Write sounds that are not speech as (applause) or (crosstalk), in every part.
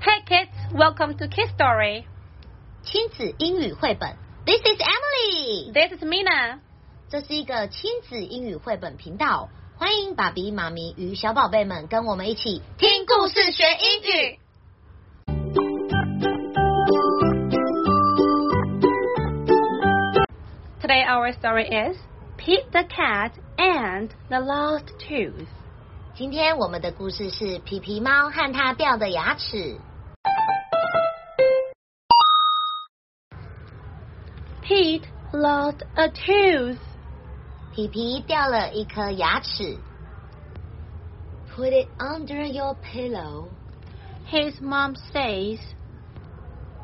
Hey kids, welcome to Kids Story. 亲子英语绘本，This is Emily， This is Mina. 这是一个亲子英语绘本频道，欢迎爸比妈咪与小宝贝们跟我们一起听故事学英语。 Today our story is Pete the Cat and the Lost Tooth. 今天我们的故事是皮皮猫和它掉的牙齿。 Pete lost a tooth. 皮皮掉了一颗牙齿。Put it under your pillow. His mom says,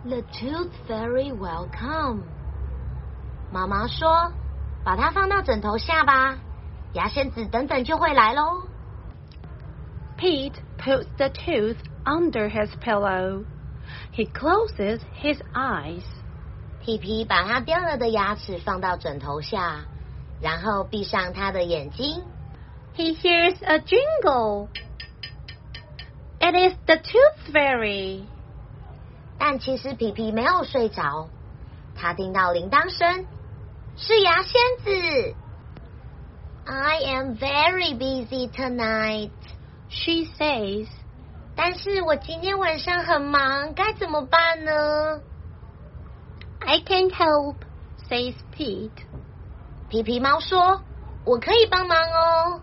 The tooth fairy will come. 妈妈说：“把它放到枕头下吧，牙仙子等等就会来喽。 ” Pete puts the tooth under his pillow. He closes his eyes. 皮皮把它掉了的牙齿放到枕头下，然后闭上他的眼睛。 He hears a jingle. It is the tooth fairy. 但其实皮皮没有睡着，他听到铃铛声，是牙仙子。I am very busy tonight. She says, 但是我今天晚上很忙，该怎么办呢？ I can help, says Pete. 皮皮猫说：“我可以帮忙哦。”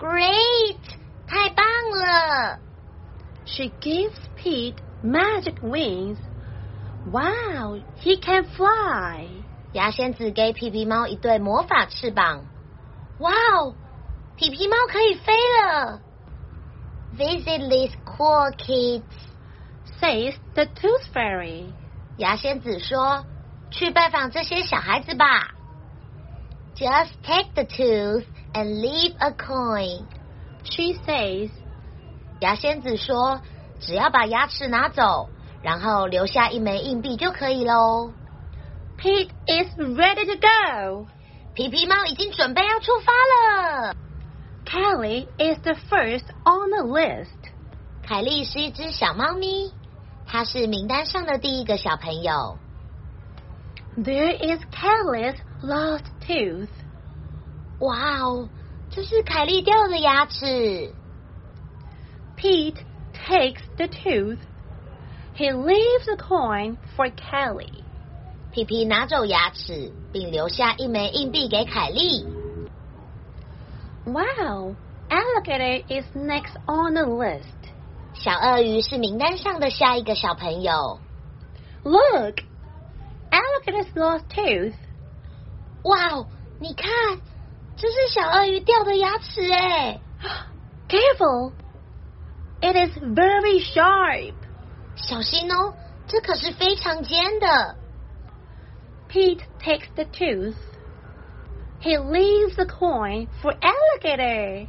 Great，太棒了！ She gives Pete magic wings. Wow, he can fly. 牙仙子给皮皮猫一对魔法翅膀。哇哦， 皮皮猫可以飞了！Visit these cool kids， Says the tooth fairy. 牙仙子说：“去拜访这些小孩子吧。” Just take the tooth and leave a coin。 She says, 牙仙子说：“只要把牙齿拿走，然后留下一枚硬币就可以喽。 Pete is ready to go. ”皮皮猫已经准备要出发了。 Kelly is the first on the list. 凯莉是一只小猫咪，它是名单上的第一个小朋友。 There is Kelly's lost tooth. 哇哦，这是凯莉掉的牙齿。 Pete takes the tooth. He leaves a coin for Kelly. 皮皮拿走牙齿，并留下一枚硬币给凯莉。 Wow, Alligator is next on the list. 小鳄鱼是名单上的下一个小朋友。 Look, Alligator's lost tooth. 哇哦，你看，这是小鳄鱼掉的牙齿哎！ Careful! (gasps) It is very sharp. 小心哦，这可是非常尖的。 Pete takes the tooth. He leaves the coin for Alligator.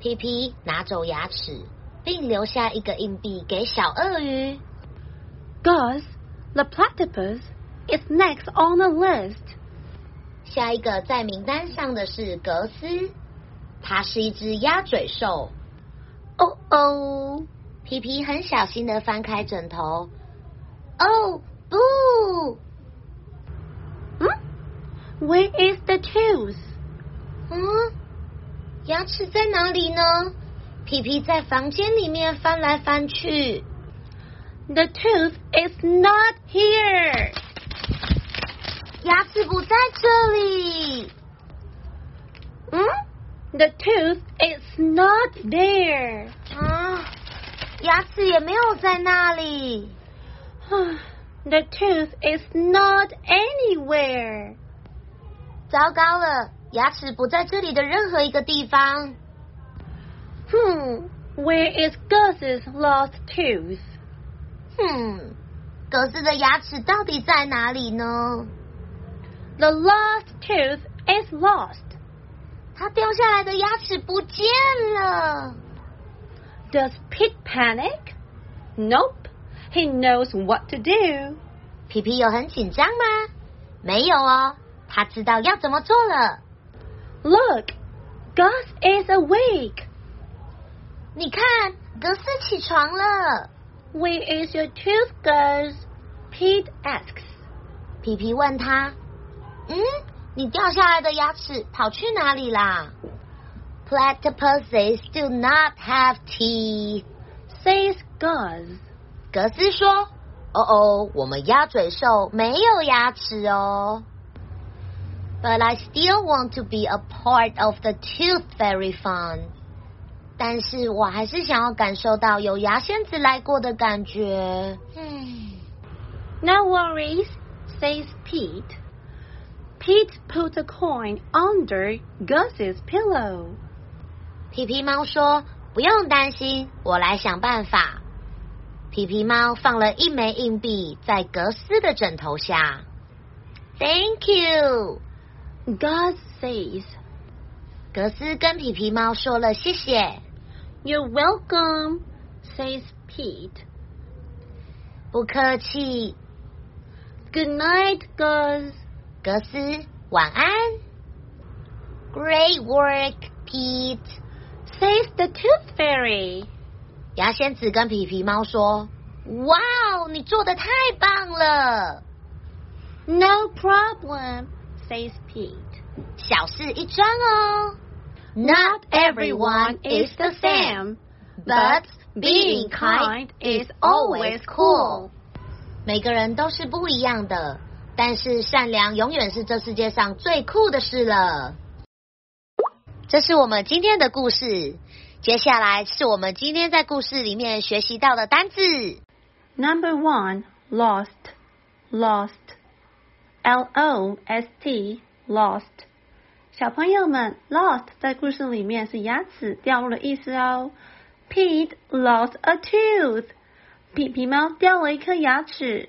皮皮拿走牙齿，并留下一个硬币给小鳄鱼。 Gus, the platypus, is next on the list. 下一个在名单上的是格斯，它是一只鸭嘴兽。 Oh oh. 皮皮很小心的翻开枕头。哦不！ Hmm? Where is the tooth? 嗯，牙齿在哪里呢？皮皮在房间里面翻来翻去。 The tooth is not here. 牙齿不在这里。 Hmm? The tooth is not there. 啊，牙齿也没有在那里。 the (sighs) tooth is not anywhere. 糟糕了，牙齿不在这里的任何一个地方。 Hmm. Where is Gus's lost tooth? 哼，格斯的牙齿到底在哪里呢？ The lost tooth is lost. 它掉下来的牙齿不见了。 Does Pete panic? Nope. He knows what to do. 皮皮有很紧张吗？没有哦， 他知道要怎么做了。Look, Gus is awake. 你看，格斯起床了。Where is your tooth, Gus? Pete asks. 皮皮问他：“嗯，你掉下来的牙齿跑去哪里啦？”Platypuses do not have teeth. Says Gus. 格斯说：“哦哦，我们鸭嘴兽没有牙齿哦。” But I still want to be a part of the tooth fairy fun. 但是我还是想要感受到有牙仙子来过的感觉。唉。 No worries, says Pete. Pete put a coin under Gus's pillow. 皮皮猫说：“不用担心，我来想办法。”皮皮猫放了一枚硬币在格斯的枕头下。Thank you， Gus says. 格斯跟皮皮猫说了谢谢。You're welcome, says Pete. 不客气。Good night, Gus. 格斯，晚安。Great work, Pete. Says the Tooth Fairy. 牙仙子跟皮皮猫说：“哇哦，你做的太棒了！”No problem says Pete. 小事一桩哦。Not everyone is the same, but being kind is always cool. 每个人都是不一样的，但是善良永远是这世界上最酷的事了。这是我们今天的故事，接下来是我们今天在故事里面学习到的单字。 Number one, lost. Lost. L O S T. Lost. 小朋友们，lost 在故事里面是牙齿掉落的意思哦。Pete lost a tooth. 皮皮猫掉了一颗牙齿，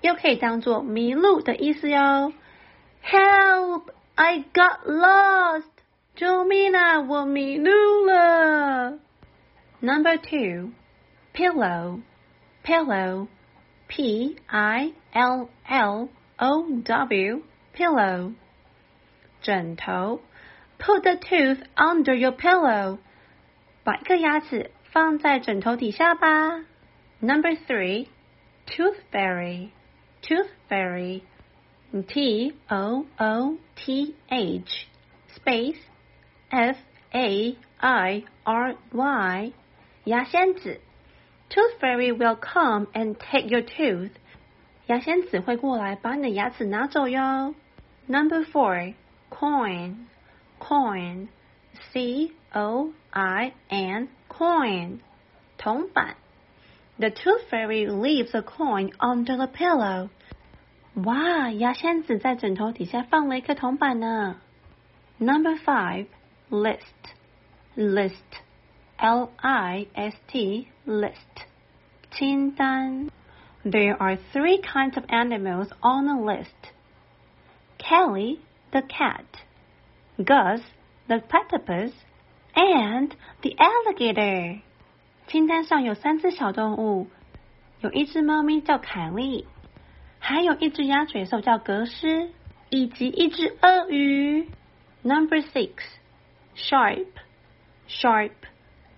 又可以当做迷路的意思哟。Help! I got lost. 救命啊！我迷路了。Number two, pillow. Pillow. P I L L O W. Pillow. 枕头。Put the tooth under your pillow. 把一颗牙齿放在枕头底下吧。Number three, tooth fairy. Tooth fairy. T O O T H space F A I R Y 牙仙子 Tooth fairy will come and take your tooth. 牙仙子会过来把你的牙齿拿走哟。Number four, coin, coin, C O I N, coin, 铜板。The tooth fairy leaves a coin under the pillow. 哇，牙仙子在枕头底下放了一颗铜板呢。Number five, list, list, L I S T, list, 清单。 There are three kinds of animals on the list. Kelly, the cat, Gus, the platypus, and the alligator. 清单上有三只小动物，有一只猫咪叫凯莉，还有一只鸭嘴兽叫格斯，以及一只鳄鱼。Number six, sharp, sharp,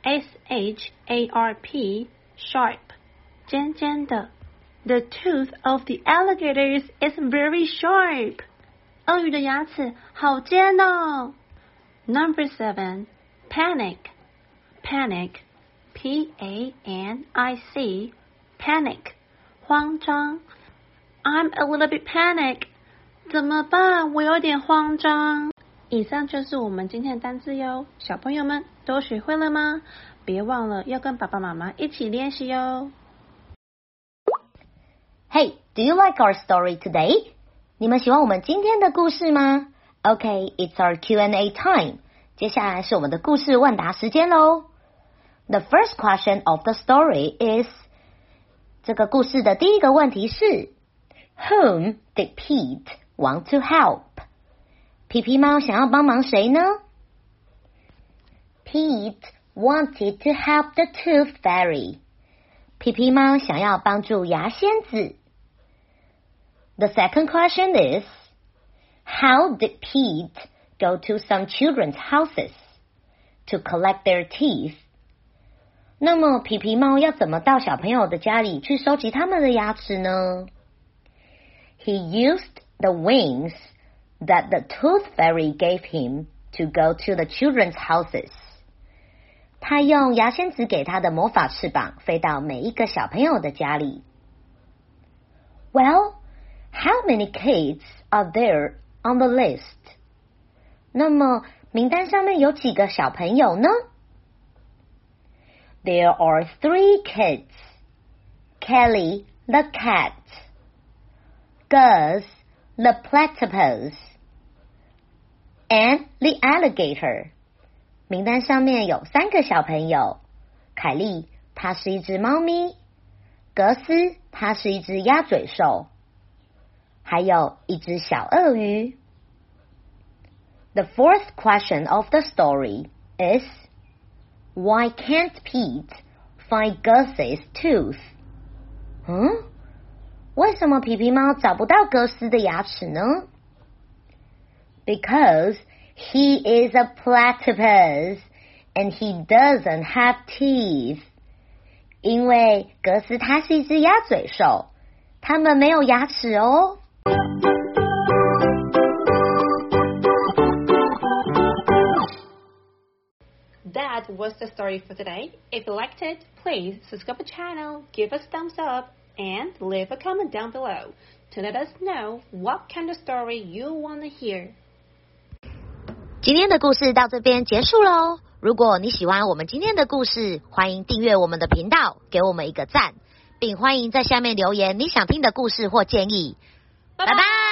S H A R P, sharp, 尖尖的。 The tooth of the alligators is very sharp. 鳄鱼的牙齿好尖哦。Number seven, panic, panic, P A N I C, panic, 慌张。I'm a little bit panic. 怎么办？我有点慌张。以上就是我们今天的单词哟，小朋友们都学会了吗？别忘了要跟爸爸妈妈一起练习哟。 Hey, do you like our story today? 你们喜欢我们今天的故事吗？Okay, it's our Q&A time. 接下来是我们的故事问答时间喽。The first question of the story is 这个故事的第一个问题是 Whom did Pete want to help? 皮皮猫想要帮忙谁呢？Pete wanted to help the tooth fairy. 皮皮猫想要帮助牙仙子。 The second question is, how did Pete go to some children's houses to collect their teeth? 那么皮皮猫要怎么到小朋友的家里去收集他们的牙齿呢？He used the wings that the tooth fairy gave him to go to the children's houses. 他用牙仙子给他的魔法翅膀，飞到每一个小朋友的家里。Well, how many kids are there on the list? 那么名单上面有几个小朋友呢？There are three kids. Kelly the cat, Gus the platypus, and the alligator. 名单上面有三个小朋友：凯莉，它是一只猫咪；格斯，它是一只鸭嘴兽； 还有一只小鳄鱼。The fourth question of the story is Why can't Pete find Gus's tooth? 嗯，为什么皮皮猫找不到格斯的牙齿呢？Because he is a platypus and he doesn't have teeth. 因为格斯它是一只鸭嘴兽，它们没有牙齿哦。 That was the story for today. If you liked it, please subscribe the channel, give us thumbs up, and leave a comment down below to let us know what kind of story you want to hear. 今天的故事到这边结束喽。如果你喜欢我们今天的故事，欢迎订阅我们的频道，给我们一个赞，并欢迎在下面留言你想听的故事或建议。拜拜。